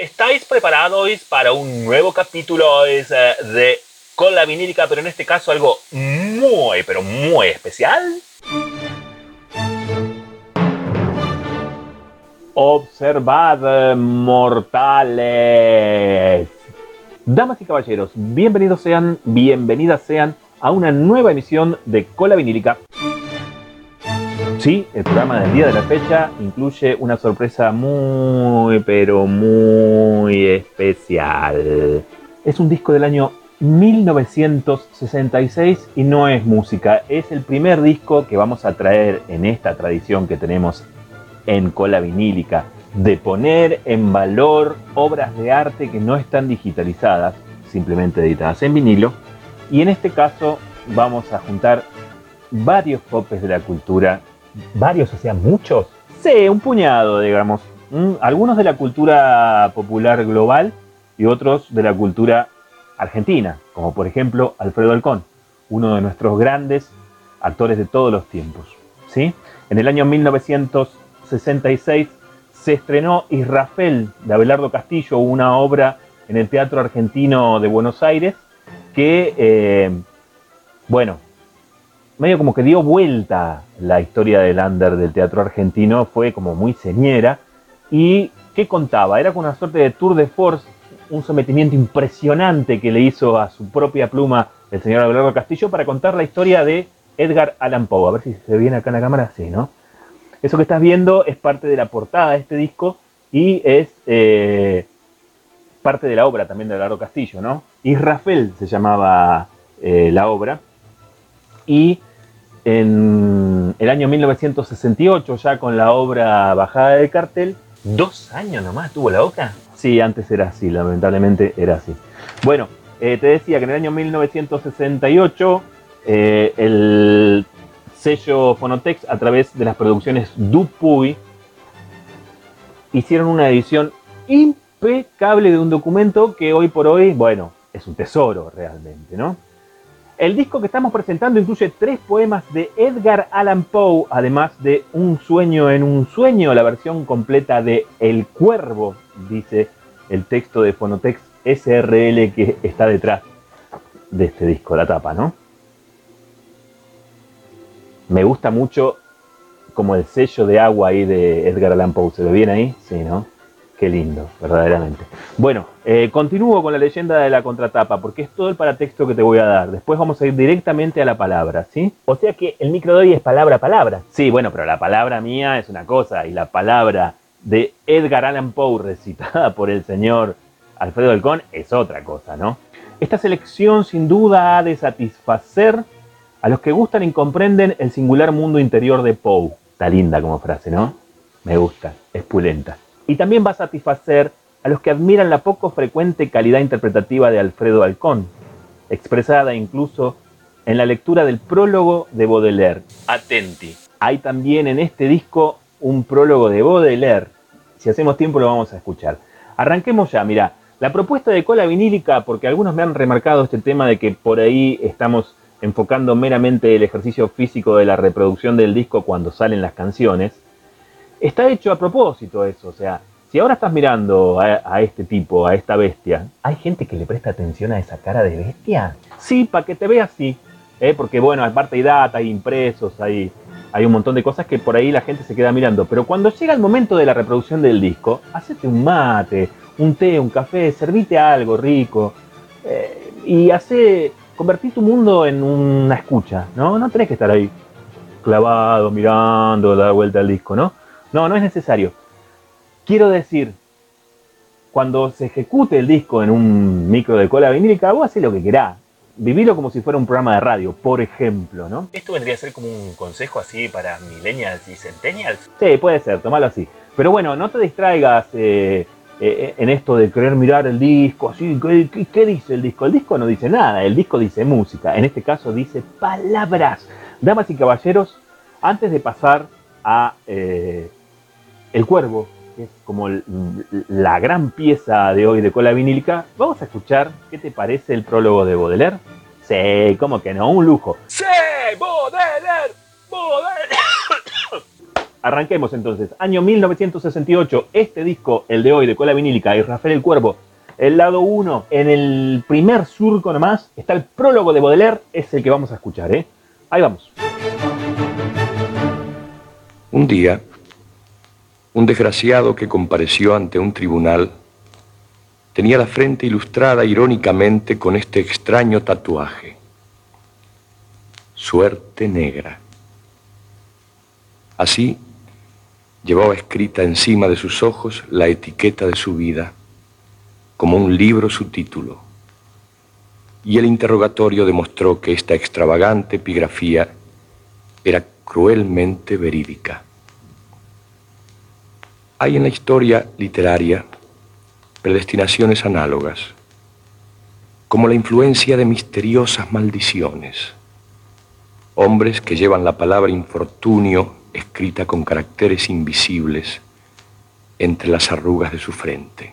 ¿Estáis preparados para un nuevo capítulo eh, de Con la vinílica, pero en este caso algo muy, pero muy especial? Observad, mortales. Damas y caballeros, bienvenidos sean, bienvenidas sean a una nueva emisión de Cola Vinílica. Sí, el programa del día de la fecha incluye una sorpresa muy, pero muy especial. Es un disco del año 1966 y no es música, es el primer disco que vamos a traer en esta tradición que tenemos en Cola Vinílica, de poner en valor obras de arte que no están digitalizadas, simplemente editadas en vinilo. Y en este caso vamos a juntar varios popes de la cultura varios, o sea, muchos. Sí, un puñado, digamos. Algunos de la cultura popular global y otros de la cultura argentina, como por ejemplo Alfredo Alcón, uno de nuestros grandes actores de todos los tiempos. ¿sí? En el año 1966 se estrenó Israfel de Abelardo Castillo, una obra en el Teatro Argentino de Buenos Aires que, eh, bueno, medio como que dio vuelta la historia del under del teatro argentino, fue como muy señera. ¿Y qué contaba? Era con una suerte de tour de force, un sometimiento impresionante que le hizo a su propia pluma el señor Abelardo Castillo para contar la historia de Edgar Allan Poe. A ver si se ve bien acá en la cámara, sí, ¿no? Eso que estás viendo es parte de la portada de este disco y es eh, parte de la obra también de Abelardo Castillo, ¿no? Israfel se llamaba eh, la obra. Y en el año 1968, ya con la obra bajada del cartel. ¿Dos años nomás tuvo la boca? Sí, antes era así, lamentablemente era así. Bueno, eh, te decía que en el año 1968 eh, el sello Fonotex, a través de las producciones Dupuy, hicieron una edición impecable de un documento que hoy por hoy, bueno, es un tesoro realmente, ¿no? El disco que estamos presentando incluye tres poemas de Edgar Allan Poe, además de Un sueño en un sueño, la versión completa de El Cuervo, dice el texto de Fonotex SRL que está detrás de este disco, la tapa, ¿no? Me gusta mucho como el sello de agua ahí de Edgar Allan Poe. ¿Se ve bien ahí? Sí, ¿no? Qué lindo, verdaderamente. Bueno, eh, continúo con la leyenda de la contratapa, porque es todo el paratexto que te voy a dar. Después vamos a ir directamente a la palabra, ¿sí? O sea que el micro de hoy es palabra a palabra. Sí, bueno, pero la palabra mía es una cosa y la palabra de Edgar Allan Poe recitada por el señor Alfredo Alcón es otra cosa, ¿no? Esta selección sin duda ha de satisfacer a los que gustan y comprenden el singular mundo interior de Poe. Está linda como frase, ¿no? Me gusta, es pulenta y también va a satisfacer a los que admiran la poco frecuente calidad interpretativa de Alfredo Alcón, expresada incluso en la lectura del prólogo de Baudelaire. Atenti. Hay también en este disco un prólogo de Baudelaire. Si hacemos tiempo lo vamos a escuchar. Arranquemos ya, mira, la propuesta de cola vinílica, porque algunos me han remarcado este tema de que por ahí estamos enfocando meramente el ejercicio físico de la reproducción del disco cuando salen las canciones, está hecho a propósito eso, o sea, si ahora estás mirando a, este tipo, a esta bestia, ¿hay gente que le presta atención a esa cara de bestia? Sí, para que te vea así, ¿eh? porque bueno, aparte hay data, hay impresos, hay, hay un montón de cosas que por ahí la gente se queda mirando, pero cuando llega el momento de la reproducción del disco, hacete un mate, un té, un café, servite algo rico eh, y hace, convertir tu mundo en una escucha, ¿no? No tenés que estar ahí clavado, mirando, dar vuelta al disco, ¿no? No, no es necesario. Quiero decir, cuando se ejecute el disco en un micro de cola vinílica, vos haces lo que querás. Vivilo como si fuera un programa de radio, por ejemplo, ¿no? ¿Esto vendría a ser como un consejo así para millennials y centennials? Sí, puede ser, tomalo así. Pero bueno, no te distraigas eh, eh, en esto de querer mirar el disco, así, ¿qué, dice el disco? El disco no dice nada, el disco dice música, en este caso dice palabras. Damas y caballeros, antes de pasar a eh, el Cuervo, que es como la gran pieza de hoy de cola vinílica, vamos a escuchar qué te parece el prólogo de Baudelaire. Sí, como que no, un lujo. Sí, Baudelaire, Baudelaire. arranquemos entonces. Año 1968, este disco, el de hoy, de Cola Vinílica y Rafael el Cuervo, el lado 1, en el primer surco nomás, está el prólogo de Baudelaire, es el que vamos a escuchar, ¿eh? Ahí vamos. Un día, un desgraciado que compareció ante un tribunal tenía la frente ilustrada irónicamente con este extraño tatuaje. Suerte negra. Así, llevaba escrita encima de sus ojos la etiqueta de su vida, como un libro su título. Y el interrogatorio demostró que esta extravagante epigrafía era cruelmente verídica. Hay en la historia literaria predestinaciones análogas, como la influencia de misteriosas maldiciones, hombres que llevan la palabra infortunio escrita con caracteres invisibles entre las arrugas de su frente.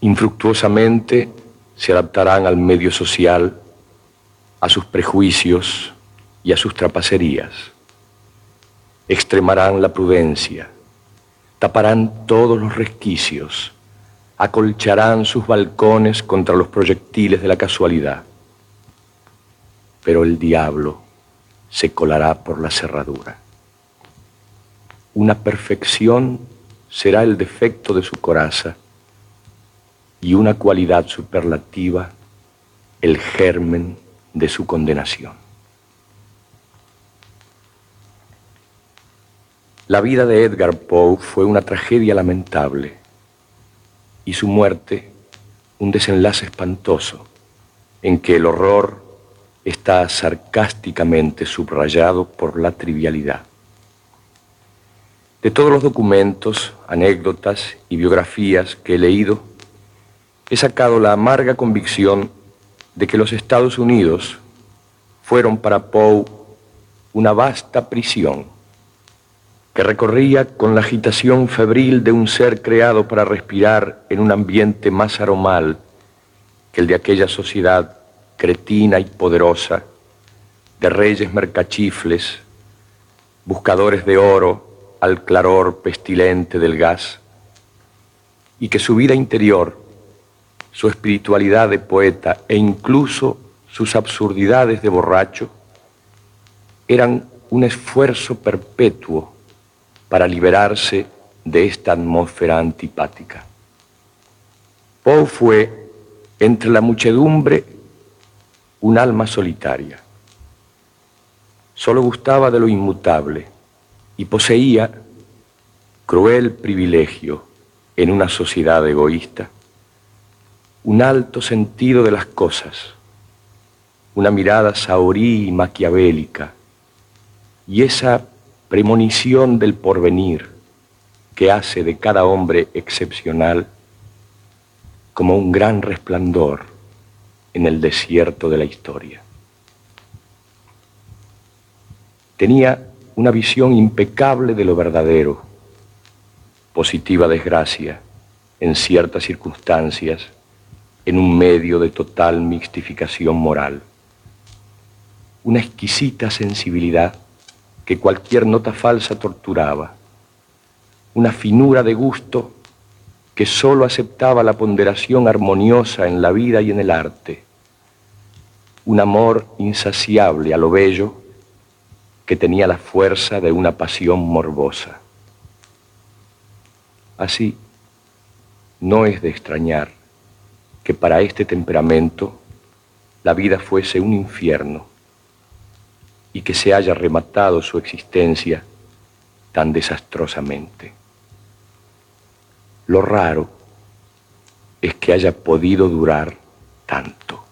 Infructuosamente se adaptarán al medio social, a sus prejuicios y a sus trapacerías. Extremarán la prudencia, taparán todos los resquicios, acolcharán sus balcones contra los proyectiles de la casualidad pero el diablo se colará por la cerradura. Una perfección será el defecto de su coraza y una cualidad superlativa el germen de su condenación. La vida de Edgar Poe fue una tragedia lamentable y su muerte un desenlace espantoso en que el horror está sarcásticamente subrayado por la trivialidad. De todos los documentos, anécdotas y biografías que he leído, he sacado la amarga convicción de que los Estados Unidos fueron para Poe una vasta prisión que recorría con la agitación febril de un ser creado para respirar en un ambiente más aromal que el de aquella sociedad cretina y poderosa, de reyes mercachifles, buscadores de oro al claror pestilente del gas, y que su vida interior, su espiritualidad de poeta e incluso sus absurdidades de borracho eran un esfuerzo perpetuo para liberarse de esta atmósfera antipática. Poe fue, entre la muchedumbre, un alma solitaria. Solo gustaba de lo inmutable y poseía, cruel privilegio en una sociedad egoísta, un alto sentido de las cosas, una mirada saorí y maquiavélica, y esa premonición del porvenir que hace de cada hombre excepcional como un gran resplandor en el desierto de la historia. Tenía una visión impecable de lo verdadero, positiva desgracia en ciertas circunstancias, en un medio de total mixtificación moral. Una exquisita sensibilidad que cualquier nota falsa torturaba. Una finura de gusto que sólo aceptaba la ponderación armoniosa en la vida y en el arte un amor insaciable a lo bello que tenía la fuerza de una pasión morbosa. Así, no es de extrañar que para este temperamento la vida fuese un infierno y que se haya rematado su existencia tan desastrosamente. Lo raro es que haya podido durar tanto.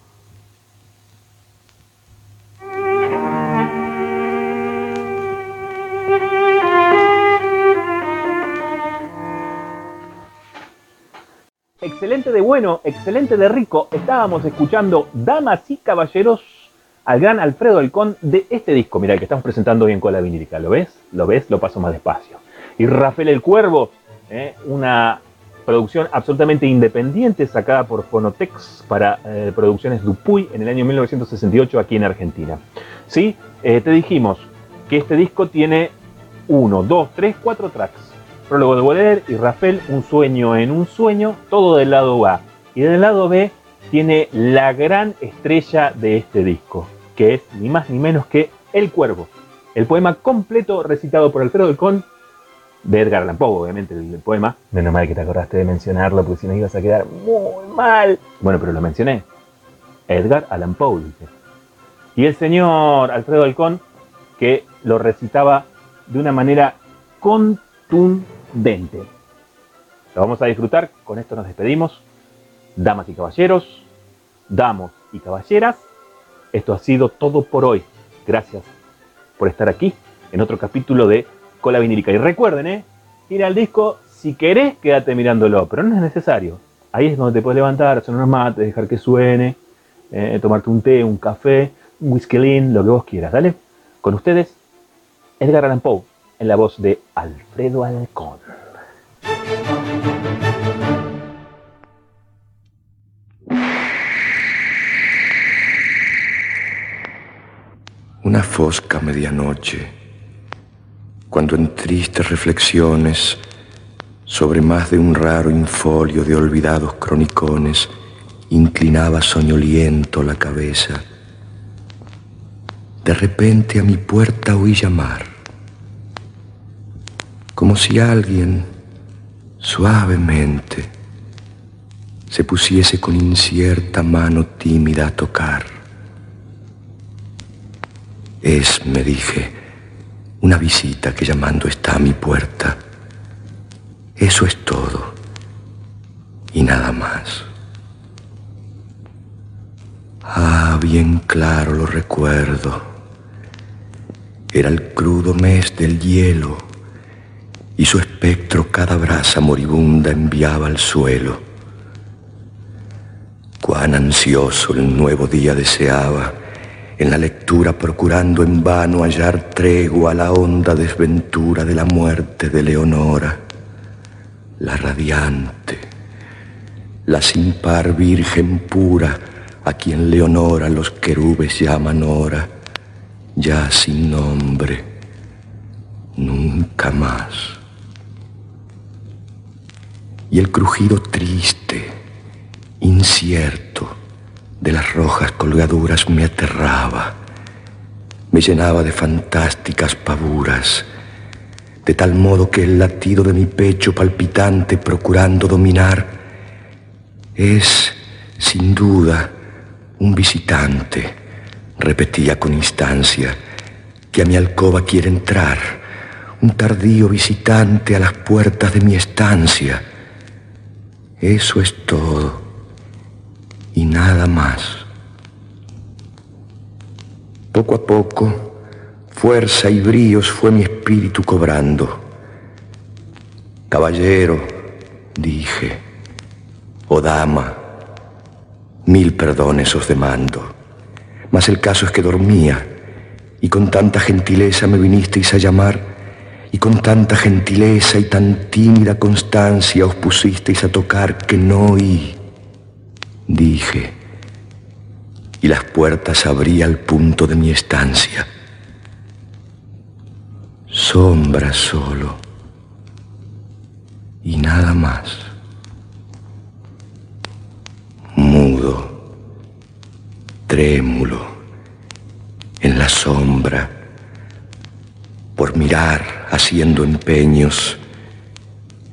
excelente de bueno, excelente de rico. Estábamos escuchando Damas y Caballeros al gran Alfredo Alcón de este disco, mira, que estamos presentando hoy en Cola Vinílica. ¿Lo ves? ¿Lo ves? Lo paso más despacio. Y Rafael el Cuervo, ¿eh? una producción absolutamente independiente sacada por Fonotex para eh, Producciones Dupuy en el año 1968 aquí en Argentina. ¿Sí? Eh, te dijimos que este disco tiene uno, dos, tres, cuatro tracks. Prólogo de Boler y Rafael, Un sueño en un sueño, todo del lado A. Y del lado B tiene la gran estrella de este disco, que es ni más ni menos que El Cuervo. El poema completo recitado por Alfredo Delcón de Edgar Allan Poe, obviamente, el, poema. Menos mal que te acordaste de mencionarlo, porque si no ibas a quedar muy mal. Bueno, pero lo mencioné. Edgar Allan Poe, dice. Y el señor Alfredo Halcón, que lo recitaba de una manera contundente. Lo vamos a disfrutar, con esto nos despedimos. Damas y caballeros, damos y caballeras, esto ha sido todo por hoy. Gracias por estar aquí en otro capítulo de Cola Vinílica. Y recuerden, ¿eh? ir al disco, si querés, quédate mirándolo, pero no es necesario. Ahí es donde te puedes levantar, hacer unos mates, dejar que suene, eh, tomarte un té, un café, un whisky lo que vos quieras, ¿dale? Con ustedes, Edgar Allan Poe, en la voz de Alfredo Alcón. Una fosca medianoche, cuando en tristes reflexiones sobre más de un raro infolio de olvidados cronicones inclinaba soñoliento la cabeza, de repente a mi puerta oí llamar, como si alguien suavemente se pusiese con incierta mano tímida a tocar. Es, me dije, una visita que llamando está a mi puerta. Eso es todo y nada más. Ah, bien claro lo recuerdo. Era el crudo mes del hielo y su espectro cada brasa moribunda enviaba al suelo. Cuán ansioso el nuevo día deseaba en la lectura procurando en vano hallar tregua a la honda desventura de la muerte de Leonora, la radiante, la sin par virgen pura, a quien Leonora los querubes llaman ora, ya sin nombre, nunca más. Y el crujido triste, incierto, de las rojas colgaduras me aterraba, me llenaba de fantásticas pavuras, de tal modo que el latido de mi pecho palpitante procurando dominar es, sin duda, un visitante, repetía con instancia, que a mi alcoba quiere entrar, un tardío visitante a las puertas de mi estancia. Eso es todo nada más. Poco a poco, fuerza y bríos fue mi espíritu cobrando. Caballero, dije, o dama, mil perdones os demando. Mas el caso es que dormía y con tanta gentileza me vinisteis a llamar y con tanta gentileza y tan tímida constancia os pusisteis a tocar que no oí dije, y las puertas abría al punto de mi estancia. Sombra solo y nada más. Mudo, trémulo, en la sombra, por mirar haciendo empeños,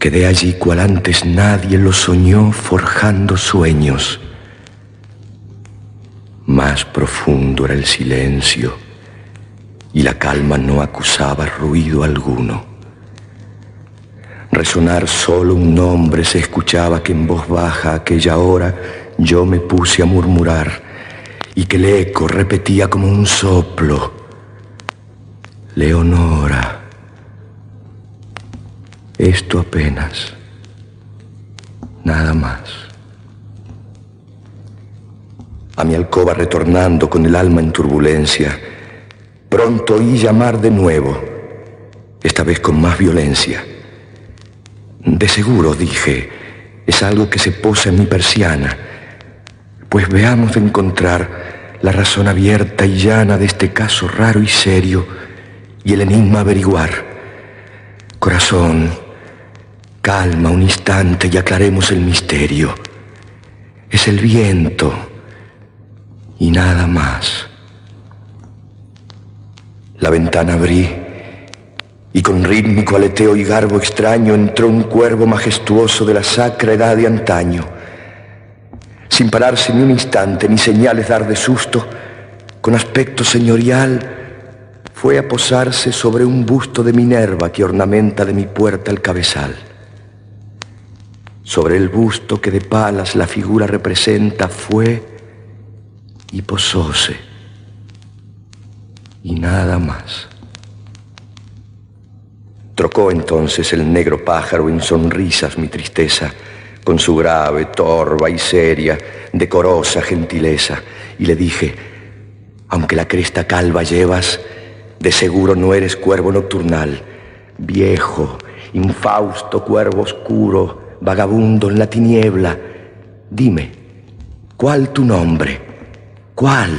Quedé allí cual antes nadie lo soñó forjando sueños. Más profundo era el silencio y la calma no acusaba ruido alguno. Resonar solo un nombre se escuchaba que en voz baja aquella hora yo me puse a murmurar y que el eco repetía como un soplo. Leonora. Esto apenas, nada más. A mi alcoba retornando con el alma en turbulencia, pronto oí llamar de nuevo, esta vez con más violencia. De seguro, dije, es algo que se posa en mi persiana, pues veamos de encontrar la razón abierta y llana de este caso raro y serio y el enigma averiguar. Corazón, calma un instante y aclaremos el misterio. Es el viento y nada más. La ventana abrí y con rítmico aleteo y garbo extraño entró un cuervo majestuoso de la sacra edad de antaño. Sin pararse ni un instante ni señales dar de susto, con aspecto señorial, fue a posarse sobre un busto de Minerva que ornamenta de mi puerta el cabezal. Sobre el busto que de palas la figura representa fue y posóse y nada más. Trocó entonces el negro pájaro en sonrisas mi tristeza, con su grave, torva y seria, decorosa gentileza, y le dije, aunque la cresta calva llevas, de seguro no eres cuervo nocturnal, viejo, infausto cuervo oscuro, vagabundo en la tiniebla. Dime, ¿cuál tu nombre? ¿Cuál?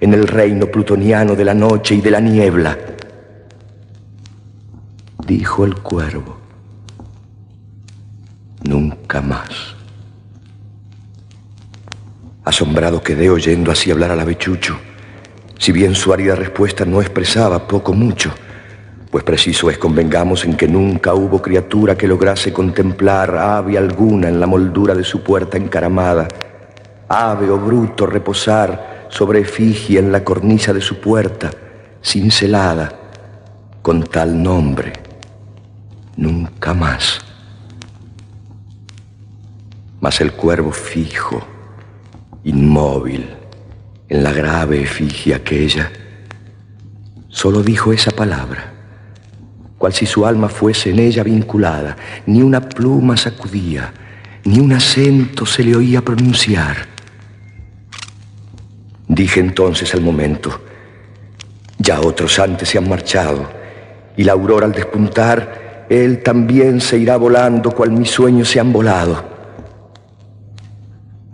en el reino plutoniano de la noche y de la niebla. Dijo el cuervo, nunca más. Asombrado quedé oyendo así hablar al avechucho, si bien su árida respuesta no expresaba poco mucho, pues preciso es convengamos en que nunca hubo criatura que lograse contemplar ave alguna en la moldura de su puerta encaramada, ave o bruto reposar sobre efigie en la cornisa de su puerta, cincelada, con tal nombre, nunca más. Mas el cuervo fijo, inmóvil, en la grave efigie aquella, solo dijo esa palabra, cual si su alma fuese en ella vinculada, ni una pluma sacudía, ni un acento se le oía pronunciar Dije entonces al momento, ya otros antes se han marchado, y la aurora al despuntar, él también se irá volando cual mis sueños se han volado.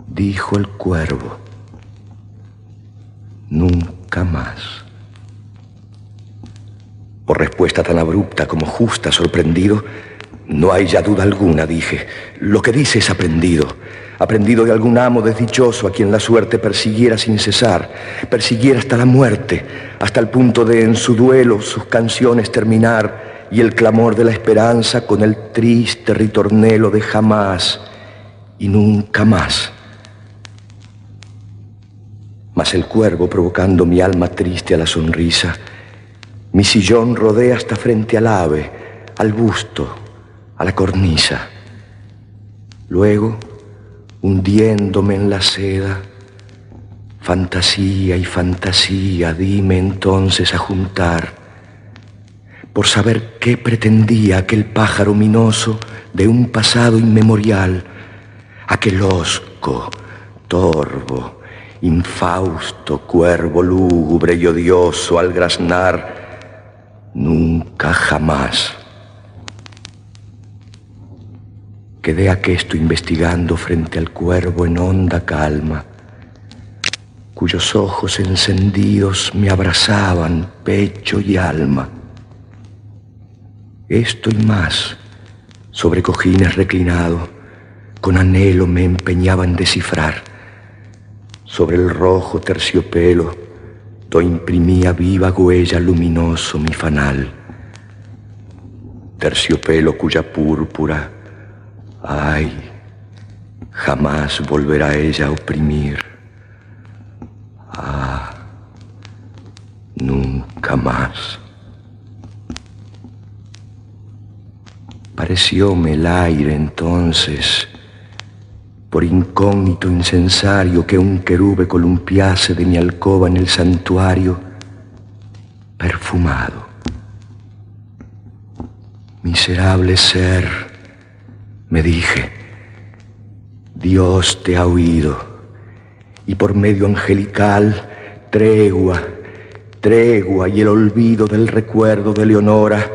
Dijo el cuervo, nunca más. Por respuesta tan abrupta como justa, sorprendido, no hay ya duda alguna, dije, lo que dice es aprendido aprendido de algún amo desdichoso a quien la suerte persiguiera sin cesar, persiguiera hasta la muerte, hasta el punto de en su duelo sus canciones terminar y el clamor de la esperanza con el triste ritornelo de jamás y nunca más. Mas el cuervo provocando mi alma triste a la sonrisa, mi sillón rodea hasta frente al ave, al busto, a la cornisa. Luego, hundiéndome en la seda. Fantasía y fantasía, dime entonces a juntar, por saber qué pretendía aquel pájaro minoso de un pasado inmemorial, aquel osco, torvo, infausto, cuervo lúgubre y odioso al graznar, nunca jamás Quedé aquesto investigando frente al cuervo en honda calma, cuyos ojos encendidos me abrazaban pecho y alma. Esto y más, sobre cojines reclinado, con anhelo me empeñaba en descifrar. Sobre el rojo terciopelo, do imprimía viva huella luminoso mi fanal. Terciopelo cuya púrpura Ay, jamás volverá ella a oprimir. Ah, nunca más. Parecióme el aire entonces, por incógnito incensario que un querube columpiase de mi alcoba en el santuario, perfumado. Miserable ser, me dije, Dios te ha oído y por medio angelical, tregua, tregua y el olvido del recuerdo de Leonora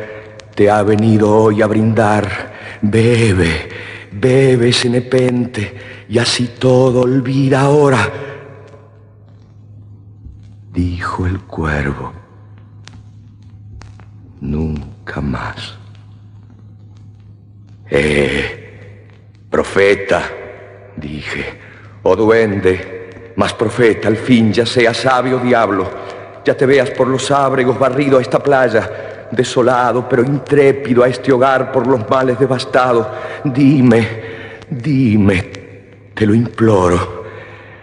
te ha venido hoy a brindar. Bebe, bebe ese nepente y así todo olvida ahora. dijo el cuervo. Nunca más. Eh, profeta, dije, o duende, más profeta, al fin ya sea sabio diablo, ya te veas por los ábregos barrido a esta playa, desolado pero intrépido a este hogar por los males devastados. Dime, dime, te lo imploro.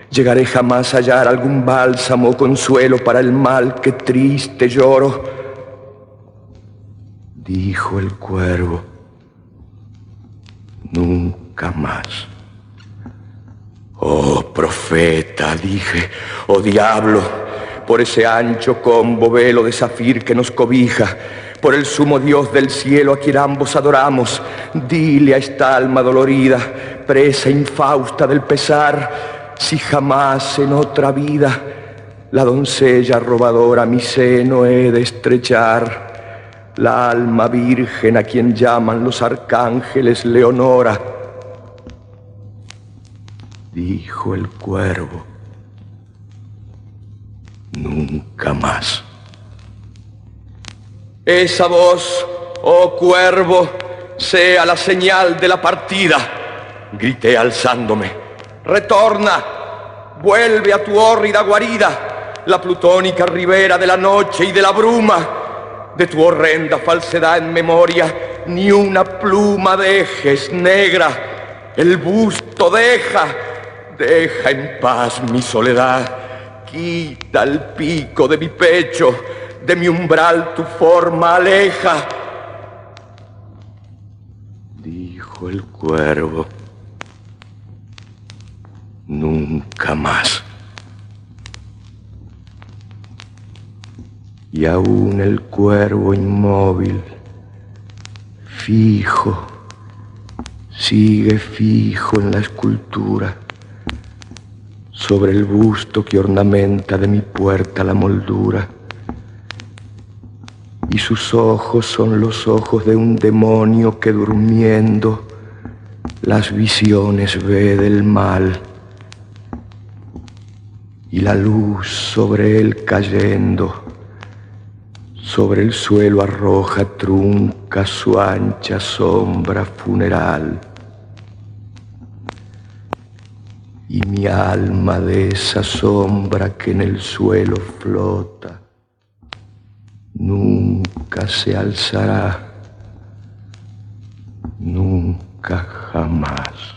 ¿Llegaré jamás a hallar algún bálsamo o consuelo para el mal que triste lloro? Dijo el cuervo, más. Oh profeta, dije, oh diablo, por ese ancho combo velo de zafir que nos cobija, por el sumo Dios del cielo a quien ambos adoramos, dile a esta alma dolorida, presa infausta del pesar, si jamás en otra vida la doncella robadora mi seno he de estrechar, la alma virgen a quien llaman los arcángeles Leonora, dijo el cuervo nunca más. Esa voz, oh cuervo, sea la señal de la partida, grité alzándome. Retorna, vuelve a tu hórrida guarida, la plutónica ribera de la noche y de la bruma. De tu horrenda falsedad en memoria, ni una pluma dejes negra. El busto deja, deja en paz mi soledad Quita el pico de mi pecho, de mi umbral tu forma aleja. Dijo el cuervo, nunca más. Y aún el cuervo inmóvil, fijo, sigue fijo en la escultura sobre el busto que ornamenta de mi puerta la moldura. Y sus ojos son los ojos de un demonio que durmiendo las visiones ve del mal. Y la luz sobre él cayendo, sobre el suelo arroja trunca su ancha sombra funeral y mi alma de esa sombra que en el suelo flota nunca se alzará, nunca jamás.